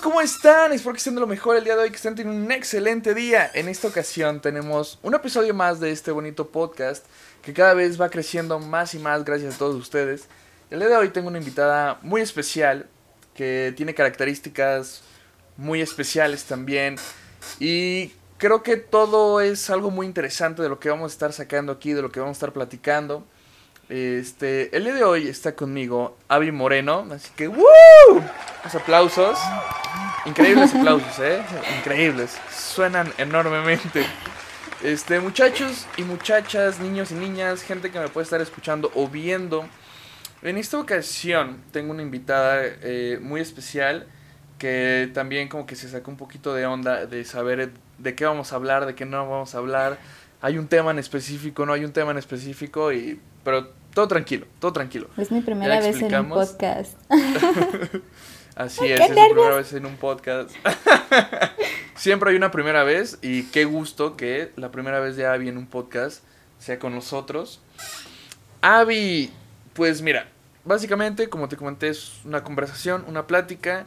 amigos, ¿cómo están? Espero que estén de lo mejor el día de hoy, que estén teniendo un excelente día. En esta ocasión tenemos un episodio más de este bonito podcast que cada vez va creciendo más y más gracias a todos ustedes. El día de hoy tengo una invitada muy especial que tiene características muy especiales también y creo que todo es algo muy interesante de lo que vamos a estar sacando aquí, de lo que vamos a estar platicando. Este, el día de hoy está conmigo Avi Moreno, así que ¡Woo! Los aplausos. Increíbles aplausos, ¿eh? Increíbles. Suenan enormemente. Este, muchachos y muchachas, niños y niñas, gente que me puede estar escuchando o viendo. En esta ocasión tengo una invitada eh, muy especial que también como que se sacó un poquito de onda de saber de qué vamos a hablar, de qué no vamos a hablar. Hay un tema en específico, no hay un tema en específico, y, pero todo tranquilo, todo tranquilo. Es mi primera vez en un podcast. Así es, es mi primera vez en un podcast. Siempre hay una primera vez y qué gusto que la primera vez de Abby en un podcast sea con nosotros. Abby, pues mira, básicamente, como te comenté, es una conversación, una plática,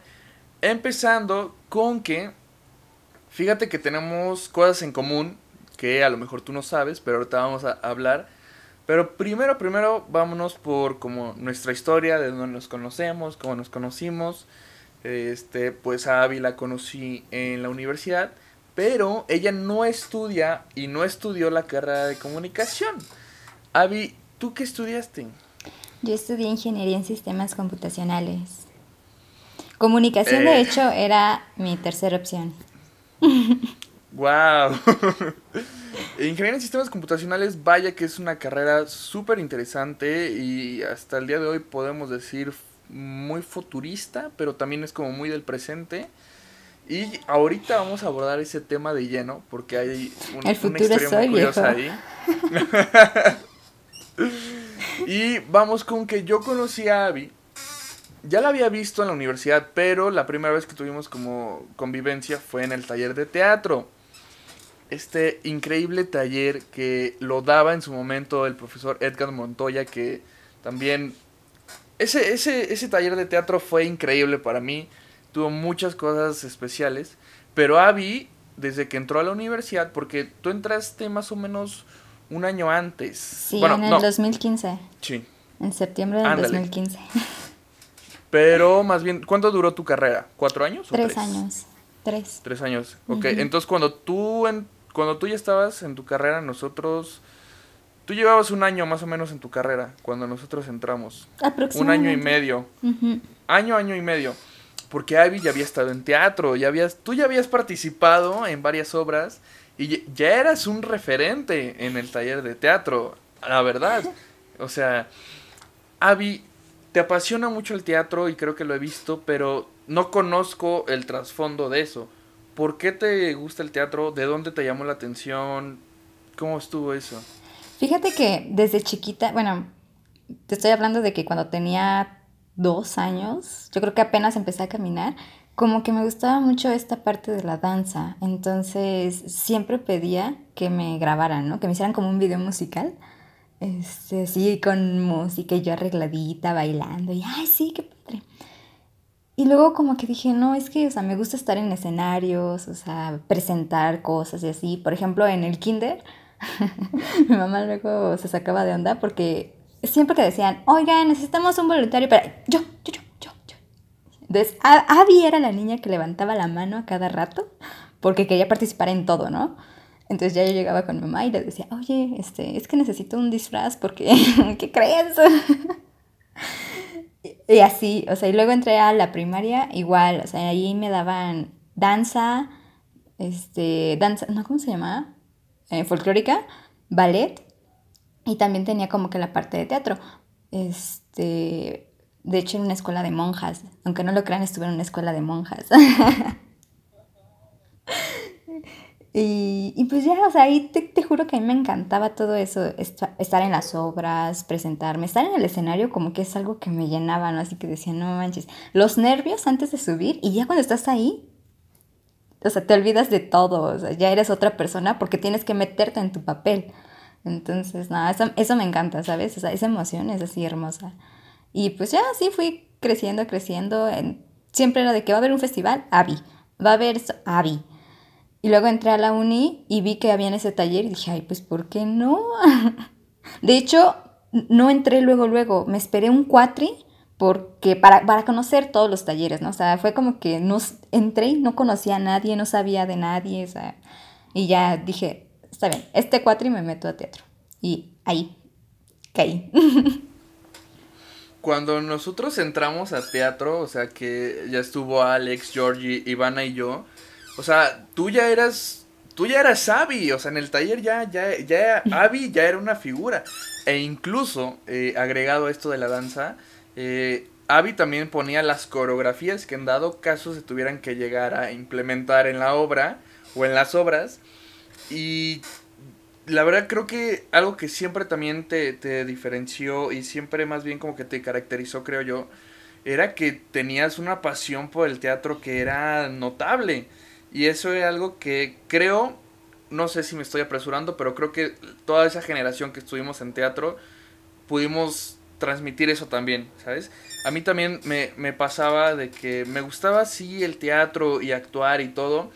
empezando con que, fíjate que tenemos cosas en común que a lo mejor tú no sabes, pero ahorita vamos a hablar pero primero, primero, vámonos por como nuestra historia, de donde nos conocemos, cómo nos conocimos. Este, pues a Abby la conocí en la universidad, pero ella no estudia y no estudió la carrera de comunicación. Abby, ¿tú qué estudiaste? Yo estudié ingeniería en sistemas computacionales. Comunicación, de eh. hecho, era mi tercera opción. ¡Wow! Ingeniería en sistemas computacionales, vaya que es una carrera súper interesante y hasta el día de hoy podemos decir muy futurista, pero también es como muy del presente. Y ahorita vamos a abordar ese tema de lleno porque hay una historia muy curiosa ahí. y vamos con que yo conocí a Abby. Ya la había visto en la universidad, pero la primera vez que tuvimos como convivencia fue en el taller de teatro este increíble taller que lo daba en su momento el profesor Edgar Montoya, que también... Ese, ese, ese taller de teatro fue increíble para mí, tuvo muchas cosas especiales, pero Abby, desde que entró a la universidad, porque tú entraste más o menos un año antes. Sí, en el 2015. Sí. En septiembre del 2015. Pero más bien, ¿cuánto duró tu carrera? ¿Cuatro años? tres, años. Tres. Tres años. Ok, entonces cuando tú en, cuando tú ya estabas en tu carrera, nosotros... Tú llevabas un año más o menos en tu carrera cuando nosotros entramos. Un año y medio. Año, año y medio. Porque Abby ya había estado en teatro, ya habías, tú ya habías participado en varias obras y ya eras un referente en el taller de teatro, la verdad. O sea, Abby, te apasiona mucho el teatro y creo que lo he visto, pero no conozco el trasfondo de eso. ¿Por qué te gusta el teatro? ¿De dónde te llamó la atención? ¿Cómo estuvo eso? Fíjate que desde chiquita, bueno, te estoy hablando de que cuando tenía dos años, yo creo que apenas empecé a caminar, como que me gustaba mucho esta parte de la danza. Entonces siempre pedía que me grabaran, ¿no? Que me hicieran como un video musical. Este, sí, con música y yo arregladita, bailando. Y, ay, sí, qué padre. Y luego como que dije, no, es que, o sea, me gusta estar en escenarios, o sea, presentar cosas y así. Por ejemplo, en el kinder, mi mamá luego se sacaba de onda porque siempre que decían, oigan, necesitamos un voluntario para... Yo, yo, yo, yo, yo. Entonces, Abby era la niña que levantaba la mano a cada rato porque quería participar en todo, ¿no? Entonces ya yo llegaba con mi mamá y le decía, oye, este, es que necesito un disfraz porque, ¿qué crees? Y así, o sea, y luego entré a la primaria, igual, o sea, ahí me daban danza, este, danza, ¿no? ¿Cómo se llama? Eh, folclórica, ballet, y también tenía como que la parte de teatro. Este, de hecho, en una escuela de monjas, aunque no lo crean, estuve en una escuela de monjas. Y, pues ya, o sea, ahí te, juro que a mí me encantaba todo eso, estar en las obras, presentarme, estar en el escenario como que es algo que me llenaba, ¿no? Así que decía, no manches, los nervios antes de subir y ya cuando estás ahí, o sea, te olvidas de todo, o sea, ya eres otra persona porque tienes que meterte en tu papel. Entonces, nada, eso, eso me encanta, ¿sabes? O sea, esa emoción es así hermosa. Y pues ya así fui creciendo, creciendo. siempre era de que va a haber un festival, Avi, va a haber Avi. Y luego entré a la uni y vi que había en ese taller y dije, ay, pues ¿por qué no? de hecho, no entré luego, luego, me esperé un cuatri porque para, para conocer todos los talleres, ¿no? O sea, fue como que no, entré y no conocía a nadie, no sabía de nadie, o sea, y ya dije, está bien, este cuatri me meto a teatro. Y ahí, caí. Cuando nosotros entramos a teatro, o sea, que ya estuvo Alex, Georgie, Ivana y yo, o sea, tú ya eras, tú ya eras Abby, o sea, en el taller ya, ya, ya, Abby ya era una figura. E incluso, eh, agregado a esto de la danza, eh, Abby también ponía las coreografías que en dado caso se tuvieran que llegar a implementar en la obra o en las obras. Y la verdad creo que algo que siempre también te, te diferenció y siempre más bien como que te caracterizó, creo yo, era que tenías una pasión por el teatro que era notable. Y eso es algo que creo, no sé si me estoy apresurando, pero creo que toda esa generación que estuvimos en teatro pudimos transmitir eso también, ¿sabes? A mí también me, me pasaba de que me gustaba sí el teatro y actuar y todo.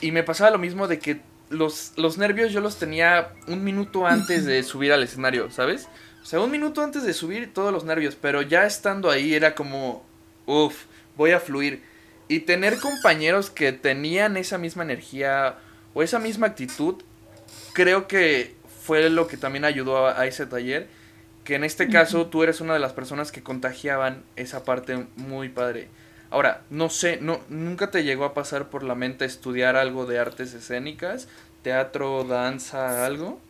Y me pasaba lo mismo de que los, los nervios yo los tenía un minuto antes de subir al escenario, ¿sabes? O sea, un minuto antes de subir todos los nervios, pero ya estando ahí era como, uff, voy a fluir. Y tener compañeros que tenían esa misma energía o esa misma actitud, creo que fue lo que también ayudó a, ese taller. Que en este caso tú eres una de las personas que contagiaban esa parte muy padre. Ahora, no sé, no, nunca te llegó a pasar por la mente estudiar algo de artes escénicas, teatro, danza, algo.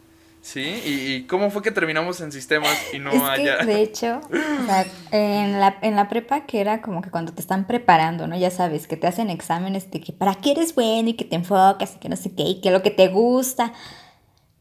¿Sí? ¿Y, cómo fue que terminamos en sistemas y no es allá? Que, de hecho, o sea, en, la, en la prepa que era como que cuando te están preparando, ¿no? Ya sabes, que te hacen exámenes de que para qué eres bueno y que te enfocas y que no sé qué y que lo que te gusta.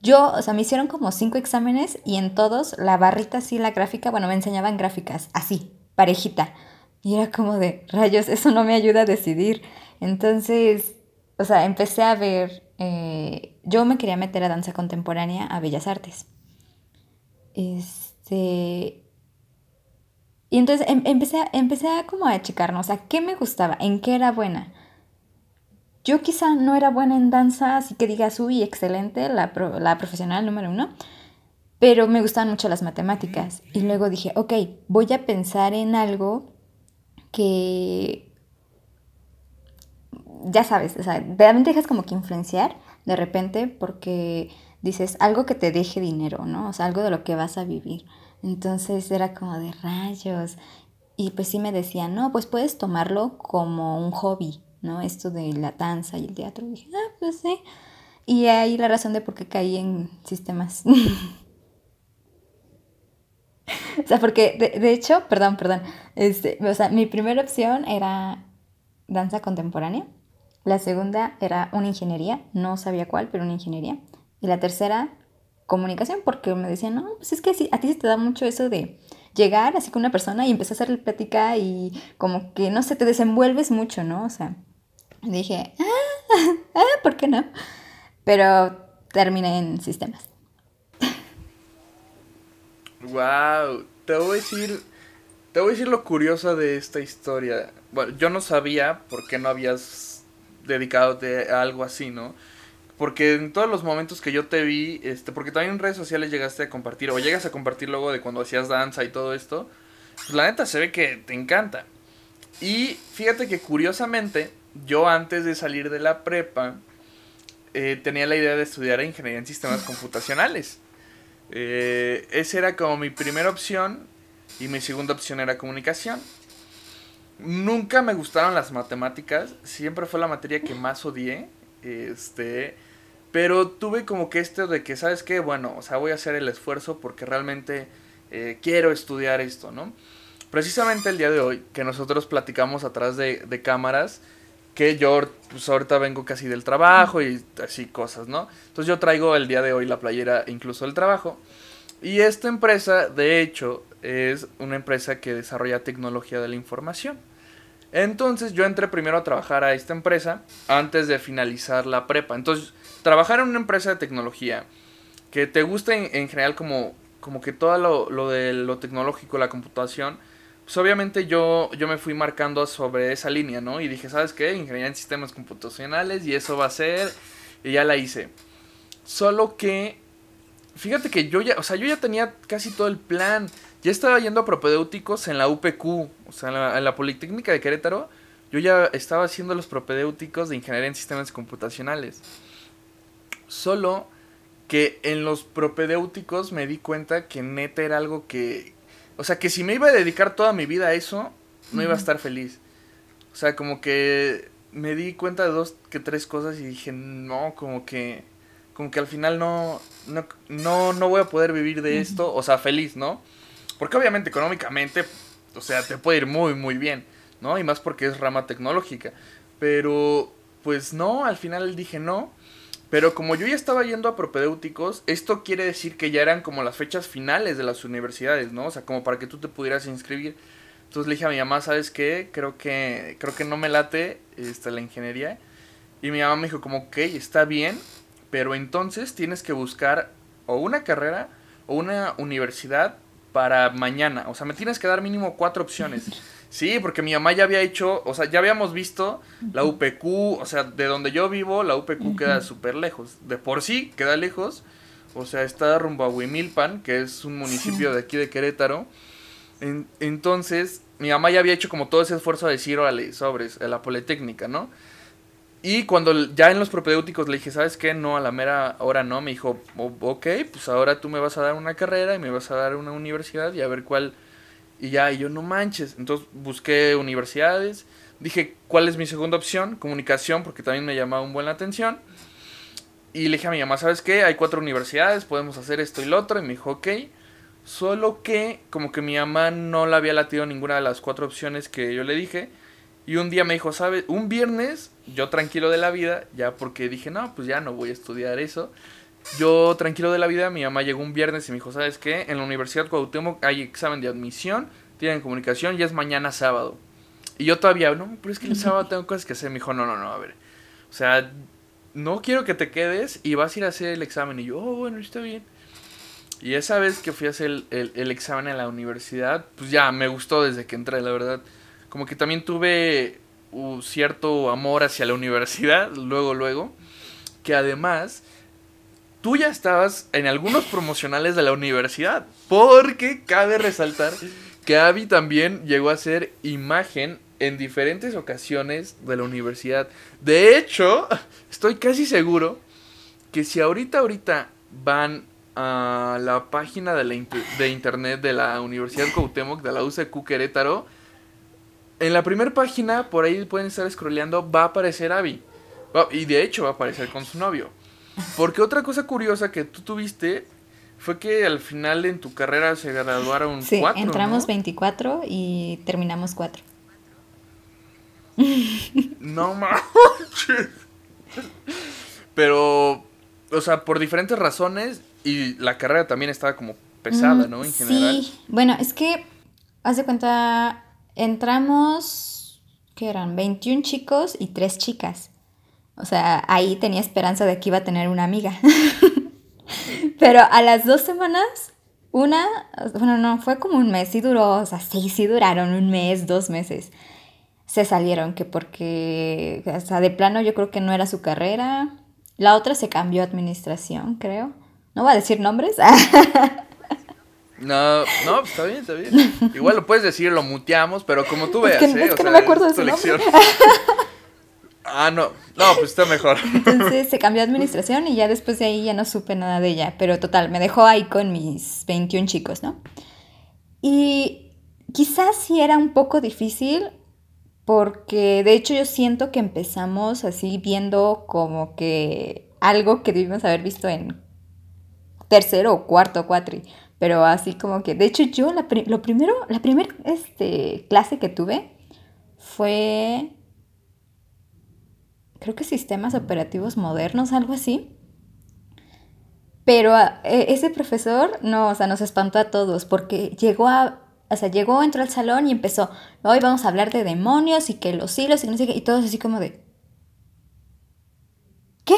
Yo, o sea, me hicieron como cinco exámenes y en todos la barrita así, la gráfica, bueno, me enseñaban gráficas, así, parejita. Y era como de, rayos, eso no me ayuda a decidir. Entonces, o sea, empecé a ver eh, yo me quería meter a danza contemporánea a Bellas Artes. Este. Y entonces em, empecé, a, empecé a como a checarnos, ¿qué me gustaba? ¿En qué era buena? Yo quizá no era buena en danza, así que digas, uy, excelente, la, la profesional número uno, pero me gustaban mucho las matemáticas. Y luego dije, ok, voy a pensar en algo que ya sabes, o sea, realmente dejas como que influenciar de repente porque dices algo que te deje dinero, ¿no? O sea, algo de lo que vas a vivir. Entonces era como de rayos. Y pues sí me decían, no, pues puedes tomarlo como un hobby, ¿no? Esto de la danza y el teatro. Y dije, ah, pues sí. Y ahí la razón de por qué caí en sistemas. o sea, porque de, de, hecho, perdón, perdón, este, o sea, mi primera opción era danza contemporánea. La segunda era una ingeniería, no sabía cuál, pero una ingeniería. Y la tercera, comunicación, porque me decían, no, pues es que a ti se te da mucho eso de llegar así con una persona y empezar a hacerle plática y como que, no sé, te desenvuelves mucho, ¿no? O sea, dije, ah, ah, ¿por qué no? Pero terminé en sistemas. Wow, te voy a decir, te voy a decir lo curioso de esta historia. Bueno, yo no sabía por qué no habías dedicado a algo así, ¿no? Porque en todos los momentos que yo te vi, este, porque también en redes sociales llegaste a compartir, o llegas a compartir luego de cuando hacías danza y todo esto, pues la neta se ve que te encanta. Y fíjate que curiosamente, yo antes de salir de la prepa, eh, tenía la idea de estudiar ingeniería en sistemas computacionales. Eh, esa era como mi primera opción y mi segunda opción era comunicación. Nunca me gustaron las matemáticas, siempre fue la materia que más odié. Este, pero tuve como que esto de que, ¿sabes qué? Bueno, o sea, voy a hacer el esfuerzo porque realmente eh, quiero estudiar esto, ¿no? Precisamente el día de hoy, que nosotros platicamos atrás de, de cámaras, que yo pues ahorita vengo casi del trabajo y así cosas, ¿no? Entonces yo traigo el día de hoy la playera incluso del trabajo. Y esta empresa, de hecho, es una empresa que desarrolla tecnología de la información. Entonces yo entré primero a trabajar a esta empresa antes de finalizar la prepa. Entonces, trabajar en una empresa de tecnología que te guste en, general como, como que todo lo, de lo tecnológico, la computación, pues obviamente yo, yo me fui marcando sobre esa línea, ¿no? Y dije, ¿sabes qué? Ingeniería en sistemas computacionales y eso va a ser, y ya la hice. Solo que, fíjate que yo ya, o sea, yo ya tenía casi todo el plan. Ya estaba yendo a propedéuticos en la UPQ, o sea, en la, en la Politécnica de Querétaro. Yo ya estaba haciendo los propedéuticos de ingeniería en sistemas computacionales. Solo que en los propedéuticos me di cuenta que neta era algo que, o sea, que si me iba a dedicar toda mi vida a eso, no iba a estar feliz. O sea, como que me di cuenta de dos que tres cosas y dije, no, como que como que al final no no no, no voy a poder vivir de esto, o sea, feliz, ¿no? Porque obviamente económicamente, o sea, te puede ir muy muy bien, ¿no? Y más porque es rama tecnológica. Pero pues no, al final dije no. Pero como yo ya estaba yendo a propedéuticos, esto quiere decir que ya eran como las fechas finales de las universidades, ¿no? O sea, como para que tú te pudieras inscribir. Entonces le dije a mi mamá, ¿sabes qué? Creo que, creo que no me late este, la ingeniería. Y mi mamá me dijo como, ok, está bien, pero entonces tienes que buscar o una carrera o una universidad para mañana. O sea, me tienes que dar mínimo cuatro opciones. Sí, porque mi mamá ya había hecho, o sea, ya habíamos visto la UPQ, o sea, de donde yo vivo, la UPQ queda súper lejos. De por sí, queda lejos. O sea, está rumbo a Huimilpan, que es un municipio de aquí de Querétaro. En- entonces, mi mamá ya había hecho como todo ese esfuerzo de decir, órale, sobres, a la Politécnica, ¿no? Y cuando ya en los propedéuticos le dije, ¿sabes qué? No, a la mera hora no. Me dijo, "O- ok, pues ahora tú me vas a dar una carrera y me vas a dar una universidad y a ver cuál. Y ya, y yo no manches. Entonces busqué universidades. Dije, ¿cuál es mi segunda opción? Comunicación, porque también me llamaba un buen la atención. Y le dije a mi mamá, ¿sabes qué? Hay cuatro universidades, podemos hacer esto y lo otro. Y me dijo, ok. Solo que, como que mi mamá no le había latido ninguna de las cuatro opciones que yo le dije. Y un día me dijo, ¿sabes? Un viernes, yo tranquilo de la vida, ya porque dije, no, pues ya no voy a estudiar eso. Yo tranquilo de la vida, mi mamá llegó un viernes y me dijo, ¿sabes qué? En la Universidad Cuauhtémoc hay examen de admisión, tienen comunicación y es mañana sábado. Y yo todavía, no, pero es que el sábado tengo cosas que hacer. Me dijo, no, no, no, a ver. O sea, no quiero que te quedes y vas a ir a hacer el examen. Y yo, oh, bueno, está bien. Y esa vez que fui a hacer el, el- el examen en la universidad, pues ya me gustó desde que entré, la verdad. Como que también tuve uh, cierto amor hacia la universidad, luego, luego. Que además, tú ya estabas en algunos promocionales de la universidad. Porque cabe resaltar que Abby también llegó a ser imagen en diferentes ocasiones de la universidad. De hecho, estoy casi seguro que si ahorita, ahorita van a la página de, la de internet de la Universidad Cuauhtémoc, de la UCQ Querétaro, en la primera página, por ahí pueden estar scrolleando, va a aparecer Abby. Y de hecho va a aparecer con su novio. Porque otra cosa curiosa que tú tuviste fue que al final en tu carrera se graduaron Sí, cuatro. entramos ¿no? 24 y terminamos 4. No manches. Pero, o sea, por diferentes razones y la carrera también estaba como pesada, ¿no? En general. Sí, bueno, es que, haz de cuenta, entramos, ¿qué eran? 21 chicos y 3 chicas. O sea, ahí tenía esperanza de que iba a tener una amiga. Pero a las dos semanas, una, bueno, no, fue como un mes, sí duró, o sea, sí, sí duraron un mes, dos meses. Se salieron, que porque, o sea, de plano yo creo que no era su carrera. La otra se cambió a administración, creo. No voy a decir nombres. No, no, pues está bien, está bien. Igual lo puedes decir, lo muteamos, pero como tú Es veas, que- ¿eh? es O que no sea, me acuerdo de su nombre. Ah, no, no, pues está mejor. Entonces se cambió a administración y ya después de ahí ya no supe nada de ella. Pero total, me dejó ahí con mis 21 chicos, ¿no? Y quizás sí era un poco difícil porque de hecho yo siento que empezamos así viendo como que algo que debimos haber visto en tercero o cuarto cuatri. Pero así como que, de hecho yo la lo primero, la primera este, clase que tuve fue creo que sistemas operativos modernos, algo así. Pero ah, e- ese profesor, no, o sea, nos espantó a todos porque llegó a, o sea, llegó, entró al salón y empezó, hoy vamos a hablar de demonios y que los hilos y no sé qué, y todos así como de, ¿qué?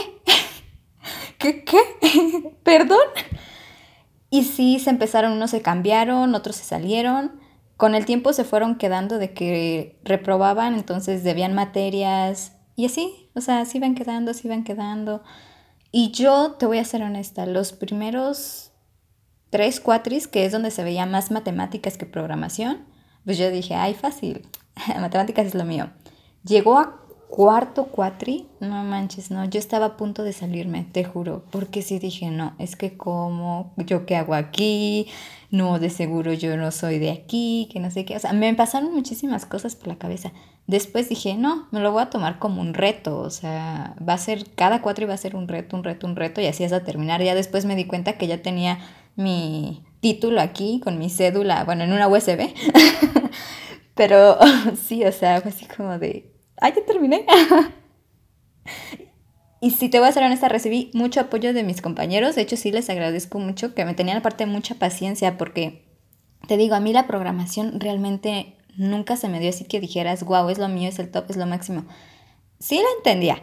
¿Qué? ¿Qué? ¿Perdón? Y sí, se empezaron, unos se cambiaron, otros se salieron, con el tiempo se fueron quedando de que reprobaban, entonces debían materias y así, o sea, se iban quedando, se iban quedando. Y yo te voy a ser honesta, los primeros tres cuatris, que es donde se veía más matemáticas que programación, pues yo dije, ay, fácil, matemáticas es lo mío. Llegó a cuarto cuatri, no manches, no, yo estaba a punto de salirme, te juro, porque sí dije, no, es que como, yo qué hago aquí, no, de seguro yo no soy de aquí, que no sé qué, o sea, me pasaron muchísimas cosas por la cabeza. Después dije, no, me lo voy a tomar como un reto, o sea, va a ser, cada cuatri va a ser un reto, un reto, un reto, y así hasta terminar. Ya después me di cuenta que ya tenía mi título aquí con mi cédula, bueno, en una USB, pero sí, o sea, fue así como de, ¡Ay, ya terminé! y si te voy a ser honesta, recibí mucho apoyo de mis compañeros. De hecho, sí les agradezco mucho que me tenían aparte mucha paciencia porque, te digo, a mí la programación realmente nunca se me dio así que dijeras, wow, es lo mío, es el top, es lo máximo. Sí la entendía,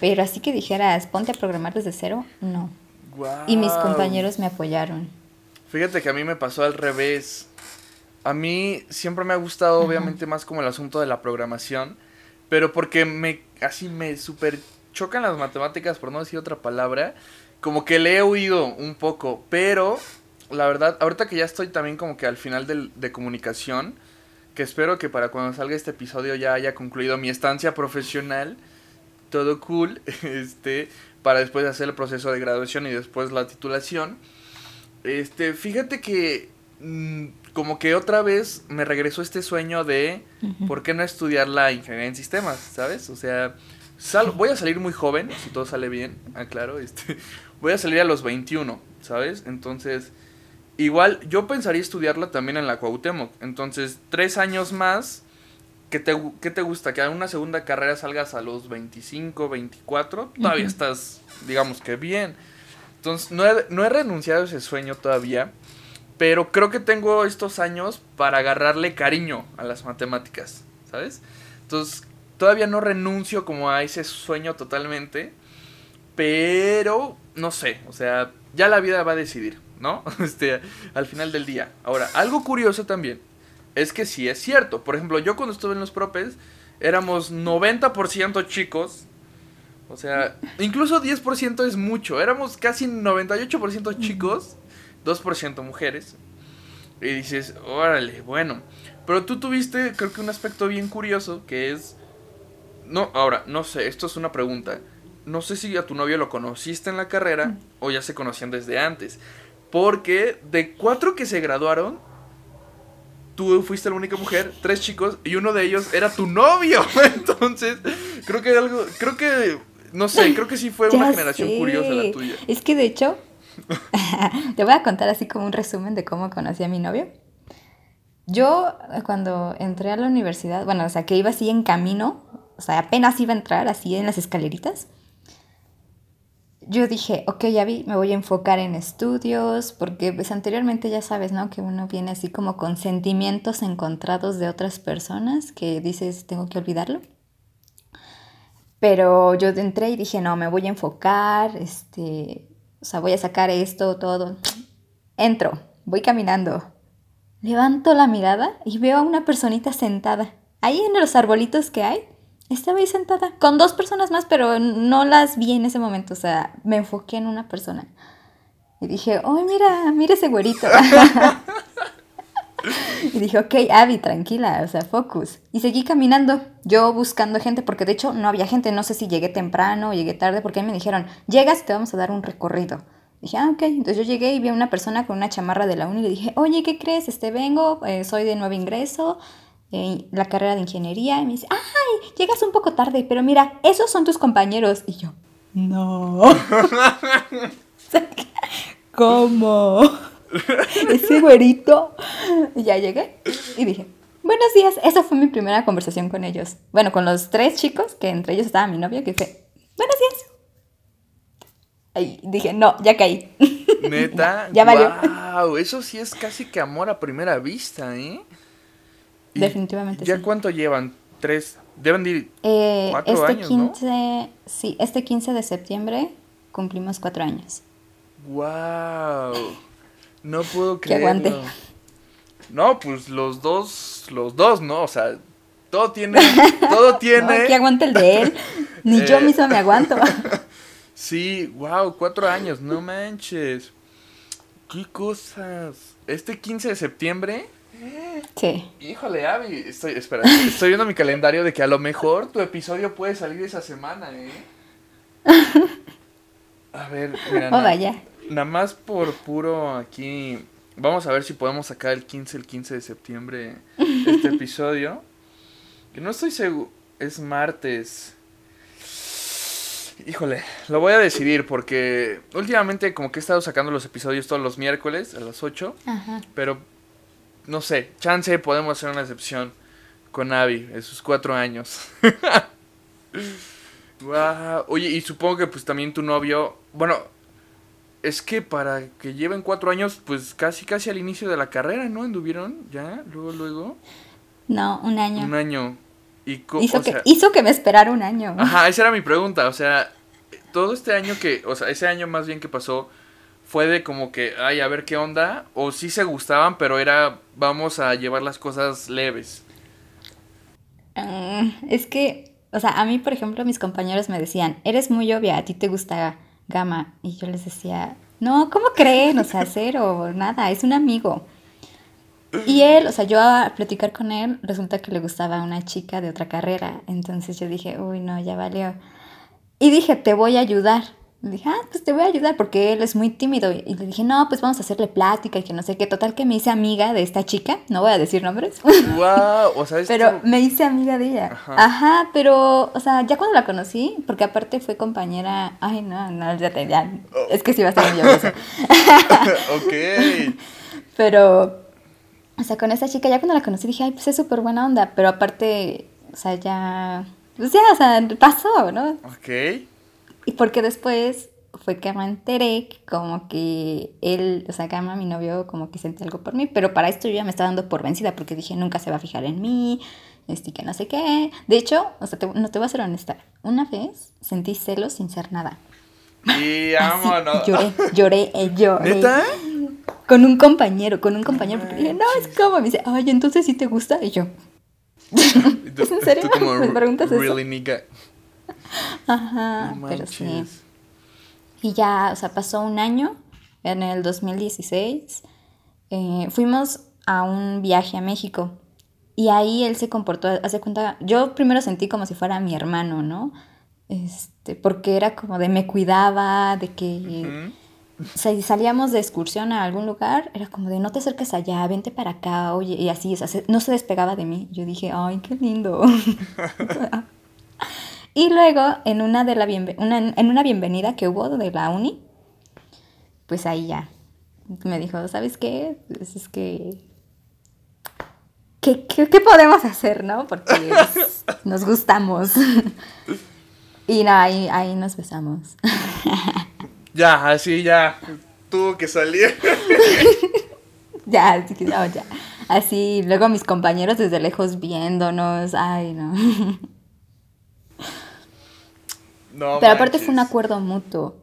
pero así que dijeras, ponte a programar desde cero, no. Y mis compañeros me apoyaron. Fíjate que a mí me pasó al revés. A mí siempre me ha gustado, obviamente, más como el asunto de la programación. Pero porque me, así me super chocan las matemáticas, por no decir otra palabra. Como que le he oído un poco, pero la verdad, ahorita que ya estoy también como que al final del, de comunicación, que espero que para cuando salga este episodio ya haya concluido mi estancia profesional, todo cool, este, para después hacer el proceso de graduación y después la titulación. Este, fíjate que mm, como que otra vez me regresó este sueño de por qué no estudiar la ingeniería en sistemas, ¿sabes? O sea, voy a salir muy joven, si todo sale bien, aclaro, este, voy a salir a los 21, ¿sabes? Entonces, igual yo pensaría estudiarla también en la Cuauhtémoc, entonces, tres años más, ¿qué te, qué te gusta? Que a una segunda carrera salgas a los 25, 24, todavía estás, digamos que bien. Entonces, no he, no he renunciado a ese sueño todavía. Pero creo que tengo estos años para agarrarle cariño a las matemáticas, ¿sabes? Entonces, todavía no renuncio como a ese sueño totalmente. Pero, no sé, o sea, ya la vida va a decidir, ¿no? Este, al final del día. Ahora, algo curioso también es que sí es cierto. Por ejemplo, yo cuando estuve en los propes éramos 90% chicos. O sea, incluso 10% es mucho. Éramos casi 98% chicos 2% mujeres. Y dices, órale, bueno. Pero tú tuviste, creo que un aspecto bien curioso, que es... No, ahora, no sé, esto es una pregunta. No sé si a tu novio lo conociste en la carrera mm. o ya se conocían desde antes. Porque de cuatro que se graduaron, tú fuiste la única mujer, tres chicos, y uno de ellos era tu novio. Entonces, creo que algo, creo que, no sé, creo que sí fue una generación curiosa la tuya. Es que de hecho, Te voy a contar así como un resumen de cómo conocí a mi novio. Yo cuando entré a la universidad, bueno, o sea, que iba así en camino, o sea, apenas iba a entrar así en las escaleritas, yo dije, ok, ya vi, me voy a enfocar en estudios, porque pues anteriormente ya sabes, ¿no? Que uno viene así como con sentimientos encontrados de otras personas que dices, tengo que olvidarlo. Pero yo entré y dije, no, me voy a enfocar, este, o sea, voy a sacar esto, todo. Entro, voy caminando. Levanto la mirada y veo a una personita sentada. Ahí en los arbolitos que hay, estaba ahí sentada. Con dos personas más, pero no las vi en ese momento. O sea, me enfoqué en una persona. Y dije, oh, mira, mira ese güerito. y dije, ok, Abby, tranquila, o sea, focus. Y seguí caminando, yo buscando gente, porque de hecho no había gente, no sé si llegué temprano o llegué tarde, porque me dijeron, llegas y te vamos a dar un recorrido. Dije, ah, ok. Entonces yo llegué y vi a una persona con una chamarra de la uni y le dije, oye, ¿qué crees? Este vengo, eh, soy de nuevo ingreso, en la carrera de ingeniería. Y me dice, ay, llegas un poco tarde, pero mira, esos son tus compañeros. Y yo, no. ¿Cómo? ese güerito. Y ya llegué y dije, buenos días. Esa fue mi primera conversación con ellos. Bueno, con los tres chicos, que entre ellos estaba mi novio, que fue, buenos días. Y dije, no, ya caí. Neta. ya valió. Wow, eso sí es casi que amor a primera vista, ¿eh? Definitivamente. ¿Ya cuánto llevan? Tres. Deben ir eh, cuatro este años, 15, Sí, este 15 de septiembre cumplimos cuatro años. ¡Wow! No puedo creerlo. Que aguante. No, pues los dos, los dos, ¿no? O sea, todo tiene, todo tiene. No, que aguante el de él. Ni yo Eh. misma me aguanto. Sí, wow, cuatro años, no manches. ¿Qué cosas? Este 15 de septiembre, Sí. híjole, Abby, estoy, espera, estoy viendo mi calendario de que a lo mejor tu episodio puede salir esa semana, ¿eh? A ver, mira, Oh, vaya. Nada más por puro aquí, vamos a ver si podemos sacar el 15, el 15 de septiembre este episodio. Que no estoy seguro, es martes. Híjole, lo voy a decidir porque últimamente como que he estado sacando los episodios todos los miércoles a las 8, Ajá. pero no sé, chance podemos hacer una excepción con Abby en sus cuatro años. Guau, Oye, y supongo que pues también tu novio, bueno, es que para que lleven cuatro años, pues casi casi al inicio de la carrera, ¿no? ¿Anduvieron ya? Luego, luego. No, un año. Un año. Y hizo, o que, hizo que me esperara un año. Ajá, esa era mi pregunta. O sea, todo este año que, o sea, ese año más bien que pasó, fue de como que, ay, a ver qué onda. O sí se gustaban, pero era, vamos a llevar las cosas leves. Mm, es que, o sea, a mí, por ejemplo, mis compañeros me decían, eres muy obvia, a ti te gusta Gama. Y yo les decía, no, ¿cómo creen? O sea, cero, nada, es un amigo. Y él, o sea, yo a platicar con él, resulta que le gustaba una chica de otra carrera. Entonces yo dije, uy, no, ya valió. Y dije, te voy a ayudar. Le dije, ah, pues te voy a ayudar porque él es muy tímido. Y le dije, no, pues vamos a hacerle plática y que no sé qué. Total que me hice amiga de esta chica, no voy a decir nombres. ¡Wow! O sea. Pero me hice amiga de ella. Ajá. Ajá. pero, o sea, ya cuando la conocí, porque aparte fue compañera. Ay, no, no, ya te, ya. Es que sí va a ser muy ok. Pero, o sea, con esa chica, ya cuando la conocí dije, ay, pues es súper buena onda. Pero aparte, o sea, ya. Pues ya, o sea, pasó, ¿no? Ok. Y porque después fue que me enteré que como que él, o sea, Gama, mi novio, como que sentía algo por mí, pero para esto yo ya me estaba dando por vencida porque dije, nunca se va a fijar en mí, este, que no sé qué. De hecho, o sea, te- no te voy a ser honesta, una vez sentí celos sin ser nada. Y vámonos. lloré, lloré, eh, lloré. ¿Neta? Con un compañero, con un compañero, porque dije, no, es como, me dice, ay, entonces sí te gusta, y yo, ¿Es en serio? ¿Me preguntas eso? really, nigga? ajá, No pero sí. Y ya, o sea, pasó un año, en el 2016, eh, fuimos a un viaje a México. Y ahí él se comportó, hace cuenta, yo primero sentí como si fuera mi hermano, ¿no? Este, porque era como de me cuidaba, de que o sea, si salíamos de excursión a algún lugar, era como de no te acerques allá, vente para acá, oye, y así, o sea, se- no se despegaba de mí. Yo dije, ay, qué lindo. y luego, en una, de la una- en una bienvenida que hubo de la uni, pues ahí ya me dijo, ¿sabes qué? Pues es que... ¿Qué, qué, qué podemos hacer, no? Porque nos gustamos. y no, ahí, ahí nos besamos. Ya, así ya. Tuvo que salir. Ya, así que no, ya. Así, luego mis compañeros desde lejos viéndonos, ay, no. No Pero aparte fue un acuerdo mutuo,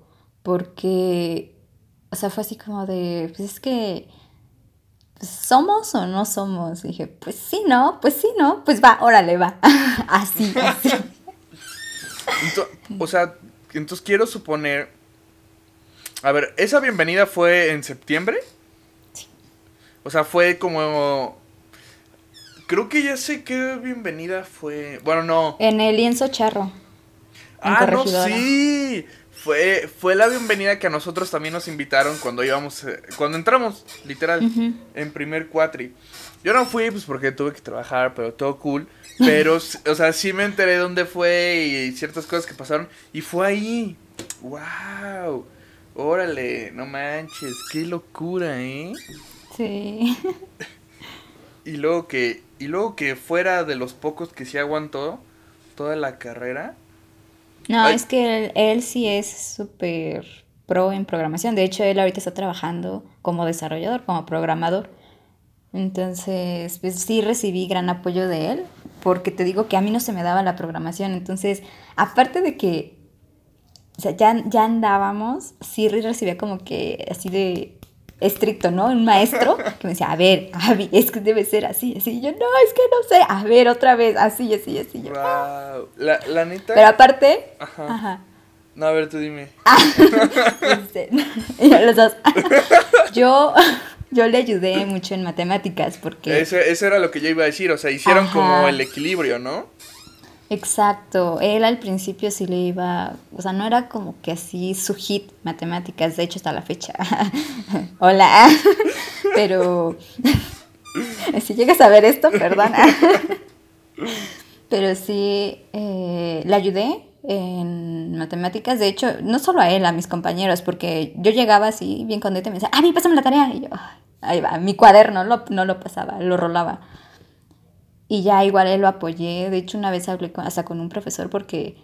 porque, o sea, fue así como de, pues es que, pues, ¿somos o no somos? Y dije, pues sí, ¿no? Pues sí, ¿no? Pues va, órale, va. así, o sea, entonces quiero suponer. A ver, ¿esa bienvenida fue en septiembre? Sí. O sea, fue como. Creo que ya sé qué bienvenida fue. Bueno, no. En el lienzo charro. Ah, no, sí. Fue, fue la bienvenida que a nosotros también nos invitaron cuando íbamos. eh, cuando entramos, literal, Ujú. en primer cuatri. Yo no fui, pues porque tuve que trabajar, pero todo cool. Pero, o sea, sí me enteré dónde fue y ciertas cosas que pasaron. Y fue ahí. ¡Wow! Órale, no manches, qué locura, ¿eh? Sí. Y luego que, y luego que fuera de los pocos que sí aguantó toda la carrera. No, Ay. es que él, él sí es súper pro en programación. De hecho, él ahorita está trabajando como desarrollador, como programador. Entonces, pues sí recibí gran apoyo de él, porque te digo que a mí no se me daba la programación. Entonces, aparte de que o sea, ya, ya andábamos, sí recibía como que así de estricto, ¿no? Un maestro que me decía, a ver, Abby, es que debe ser así, así. Y yo, no, es que no sé, a ver, otra vez, así, así, así. Yo, wow. la, la neta. Pero aparte, Ajá. ajá. No, a ver, tú dime. Este, y yo, los dos. yo, yo le ayudé mucho en matemáticas porque... Eso, eso era lo que yo iba a decir, o sea, hicieron Ajá. como el equilibrio, ¿no? Exacto, él al principio sí le iba, o sea, no era como que así su hit matemáticas, de hecho hasta la fecha. Hola, pero si llegas a ver esto, perdona. pero sí, eh, le ayudé en matemáticas, de hecho, no solo a él, a mis compañeros, porque yo llegaba así bien contenta y me decía, ah, pásame la tarea, y yo, "Ay, ahí va, mi cuaderno no lo pasaba, lo rolaba. Y ya igual él lo apoyé. De hecho, una vez hablé con- hasta con un profesor porque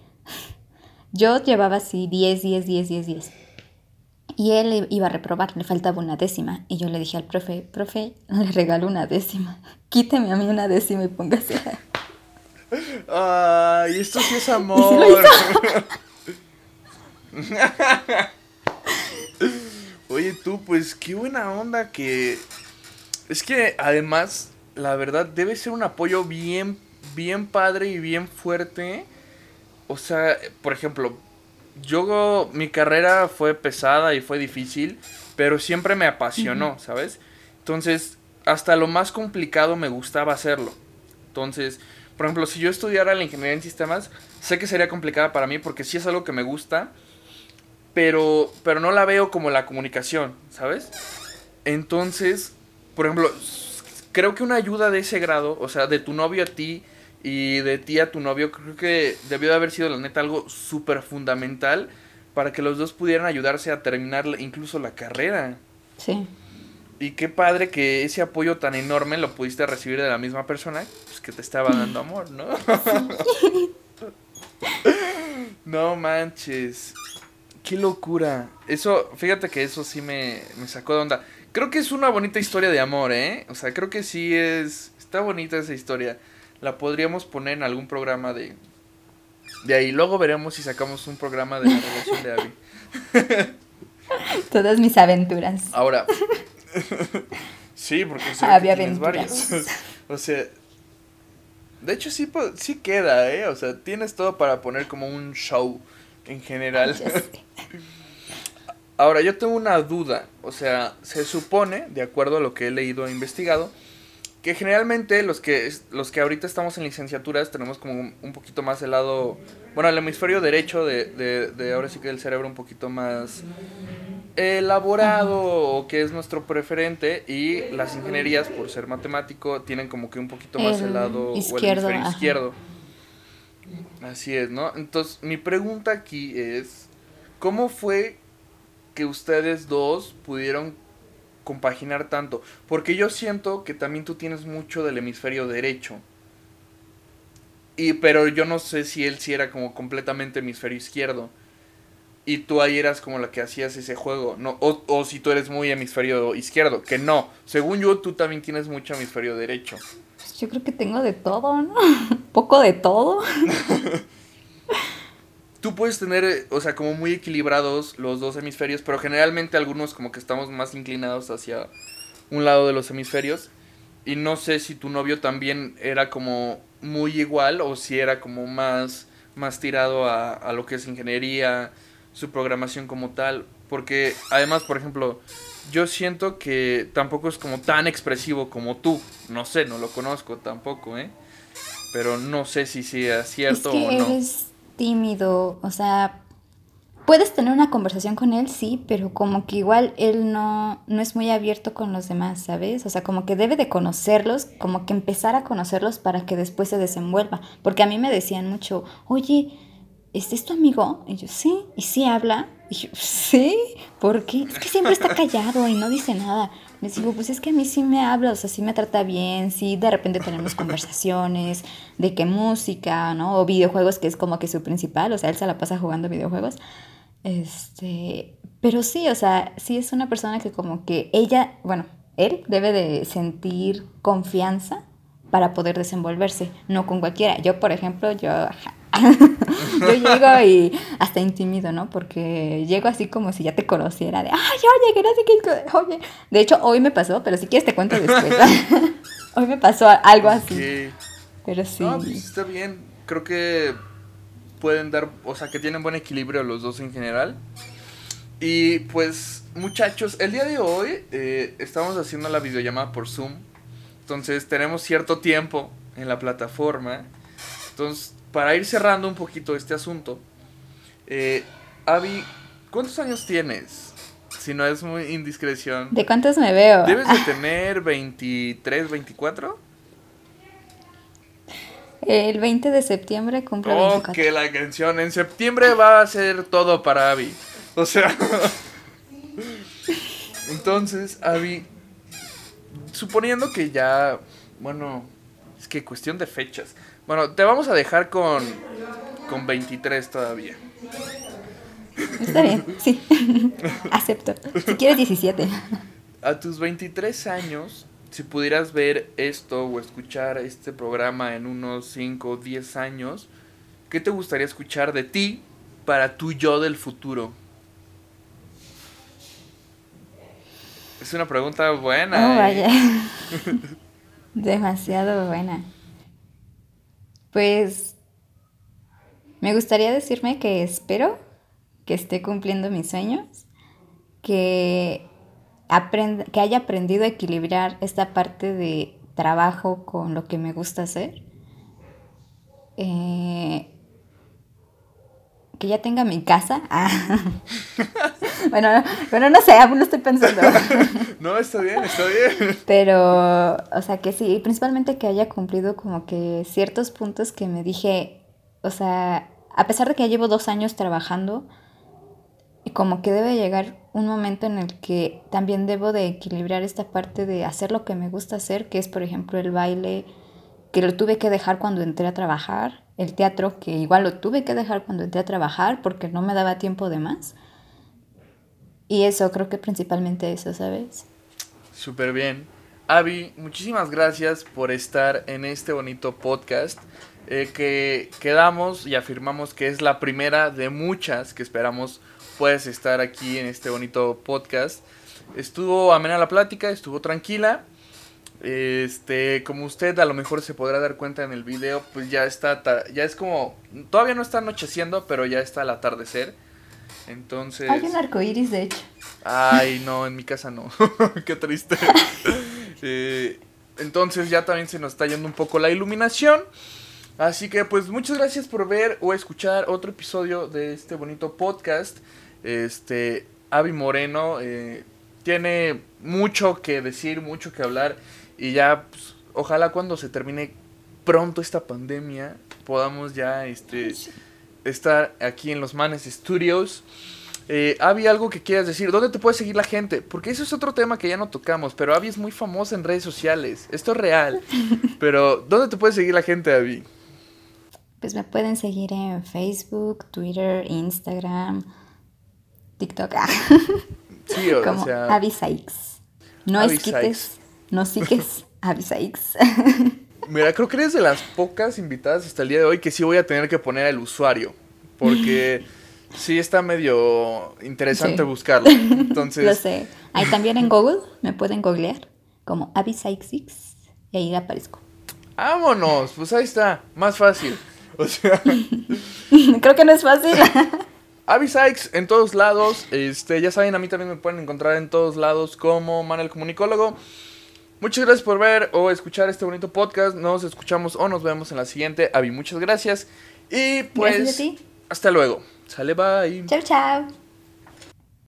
yo llevaba así 10, 10, 10, 10, 10. Y él iba a reprobar, le faltaba una décima. Y yo le dije al profe, profe, le regalo una décima. Quíteme a mí una décima y póngase. Ay, esto sí es amor. Oye, tú, pues qué buena onda que. Es que además, la verdad, debe ser un apoyo bien, bien padre y bien fuerte. O sea, por ejemplo, yo, mi carrera fue pesada y fue difícil, pero siempre me apasionó, ¿sabes? Entonces, hasta lo más complicado me gustaba hacerlo. Entonces, por ejemplo, si yo estudiara la ingeniería en sistemas, sé que sería complicada para mí porque sí es algo que me gusta, pero, pero no la veo como la comunicación, ¿sabes? Entonces, por ejemplo, creo que una ayuda de ese grado, o sea, de tu novio a ti y de ti a tu novio, creo que debió de haber sido la neta algo súper fundamental para que los dos pudieran ayudarse a terminar incluso la carrera. Sí. Y qué padre que ese apoyo tan enorme lo pudiste recibir de la misma persona pues, que te estaba dando amor, ¿no? no manches. Qué locura. Eso, fíjate que eso sí me, me sacó de onda. Creo que es una bonita historia de amor, ¿eh? O sea, creo que sí es... Está bonita esa historia. La podríamos poner en algún programa de... De ahí. Luego veremos si sacamos un programa de la relación de Abby. Todas mis aventuras. Ahora. sí, porque sé Había aventuras. varios. o sea. De hecho, sí, sí queda, ¿eh? O sea, tienes todo para poner como un show en general. Ahora, yo tengo una duda. O sea, se supone, de acuerdo a lo que he leído e investigado, que generalmente los que, los que ahorita estamos en licenciaturas tenemos como un, un poquito más el lado, bueno, el hemisferio derecho de, de, de ahora sí que el cerebro un poquito más elaborado o que es nuestro preferente y las ingenierías por ser matemático tienen como que un poquito más el, El lado izquierdo, o el hemisferio izquierdo. Así es, ¿no? Entonces, mi pregunta aquí es, ¿cómo fue que ustedes dos pudieron compaginar tanto? Porque yo siento que también tú tienes mucho del hemisferio derecho. Y, pero yo no sé si él sí era como completamente hemisferio izquierdo. Y tú ahí eras como la que hacías ese juego. No, o, o si tú eres muy hemisferio izquierdo. Que no. Según yo, tú también tienes mucho hemisferio derecho. Yo creo que tengo de todo, ¿no? Poco de todo. Tú puedes tener, eh, o sea, como muy equilibrados los dos hemisferios, pero generalmente algunos como que estamos más inclinados hacia un lado de los hemisferios. Y no sé si tu novio también era como muy igual o si era como más, más tirado a, a lo que es ingeniería, su programación como tal. Porque además, por ejemplo, yo siento que tampoco es como tan expresivo como tú. No sé, no lo conozco tampoco, ¿eh? Pero no sé si sea Es cierto que o no. eres tímido, o sea, puedes tener una conversación con él, sí, pero como que igual él no, no es muy abierto con los demás, ¿sabes? O sea, como que debe de conocerlos, como que empezar a conocerlos para que después se desenvuelva. Porque a mí me decían mucho, oye, ¿este es tu amigo? Y yo, sí, y sí habla. Y yo, sí, ¿por qué? Es que siempre está callado y no dice nada. Les digo, pues es que a mí sí me habla, o sea, sí me trata bien, sí, de repente tenemos conversaciones de qué música, ¿no? O videojuegos, que es como que su principal, o sea, él se la pasa jugando videojuegos. Este, pero sí, o sea, sí es una persona que como que ella, bueno, él debe de sentir confianza para poder desenvolverse, no con cualquiera. Yo, por ejemplo, yo yo llego y hasta intimido, ¿no? Porque llego así como si ya te conociera, de, ay, oye, que no sé qué, oye. De hecho, hoy me pasó, pero si quieres te cuento después. hoy me pasó algo así. Pero sí. No, pues está bien. Creo que pueden dar, o sea, que tienen buen equilibrio los dos en general. Y pues, muchachos, el día de hoy eh, estamos haciendo la videollamada por Zoom. Entonces, tenemos cierto tiempo en la plataforma. Entonces, para ir cerrando un poquito este asunto, eh, Avi, ¿cuántos años tienes? Si no es muy indiscreción. ¿De cuántos me veo? ¿Debes de tener 23, 24? El 20 de septiembre cumple oh, que la canción. En septiembre va a ser todo para Abby. O sea. Entonces, Abby. Suponiendo que ya. Bueno. Es que cuestión de fechas. Bueno, te vamos a dejar con. Con 23 todavía. Está bien, sí. Acepto. Si quieres 17. A tus 23 años, si pudieras ver esto o escuchar este programa en unos 5 o 10 años, ¿qué te gustaría escuchar de ti para tu yo del futuro? Es una pregunta buena. Oh, vaya. Demasiado buena. Pues me gustaría decirme que espero que esté cumpliendo mis sueños, que que haya aprendido a equilibrar esta parte de trabajo con lo que me gusta hacer. Eh, que ya tenga mi casa. Ah. bueno, bueno, no sé, aún no estoy pensando. no, está bien, está bien. Pero, o sea, que sí, principalmente que haya cumplido como que ciertos puntos que me dije, o sea, a pesar de que ya llevo dos años trabajando, como que debe llegar un momento en el que también debo de equilibrar esta parte de hacer lo que me gusta hacer, que es por ejemplo el baile, que lo tuve que dejar cuando entré a trabajar, el teatro, que igual lo tuve que dejar cuando entré a trabajar porque no me daba tiempo de más. Y eso, creo que principalmente eso, ¿sabes? Súper bien. Avi, muchísimas gracias por estar en este bonito podcast. Eh, que quedamos y afirmamos que es la primera de muchas que esperamos puedes estar aquí en este bonito podcast. Estuvo amena la plática, estuvo tranquila. Este, como usted a lo mejor se podrá dar cuenta en el video, pues ya está, ya es como, todavía no está anocheciendo, pero ya está el atardecer. Entonces... Hay un arco iris, de hecho. Ay, no, en mi casa no. Qué triste. Eh, entonces ya también se nos está yendo un poco la iluminación. Así que pues muchas gracias por ver o escuchar otro episodio de este bonito podcast. Este, Avi Moreno eh, tiene mucho que decir, mucho que hablar. Y ya, pues, ojalá cuando se termine pronto esta pandemia, podamos ya este, estar aquí en los Manes Studios. Eh, Avi, algo que quieras decir, ¿dónde te puede seguir la gente? Porque eso es otro tema que ya no tocamos, pero Avi es muy famosa en redes sociales, esto es real. Pero, ¿dónde te puede seguir la gente, Avi? Pues me pueden seguir en Facebook, Twitter, Instagram, TikTok. Ah. Sí, o Como sea... Avisaix. No esquites, no siques, Avisaix. Mira, creo que eres de las pocas invitadas hasta el día de hoy que sí voy a tener que poner el usuario. Porque sí está medio interesante buscarlo. Entonces... Lo sé. Ahí también en Google me pueden googlear como Avisaix y ahí aparezco. Vámonos, pues ahí está, más fácil. O sea... Creo que no es fácil. Sykes en todos lados. Este, ya saben, a mí también me pueden encontrar en todos lados como Manuel Comunicólogo. Muchas gracias por ver o escuchar este bonito podcast. Nos escuchamos o nos vemos en la siguiente. Avi, muchas gracias. Y pues, hasta luego. Sale, bye. Chao, chao.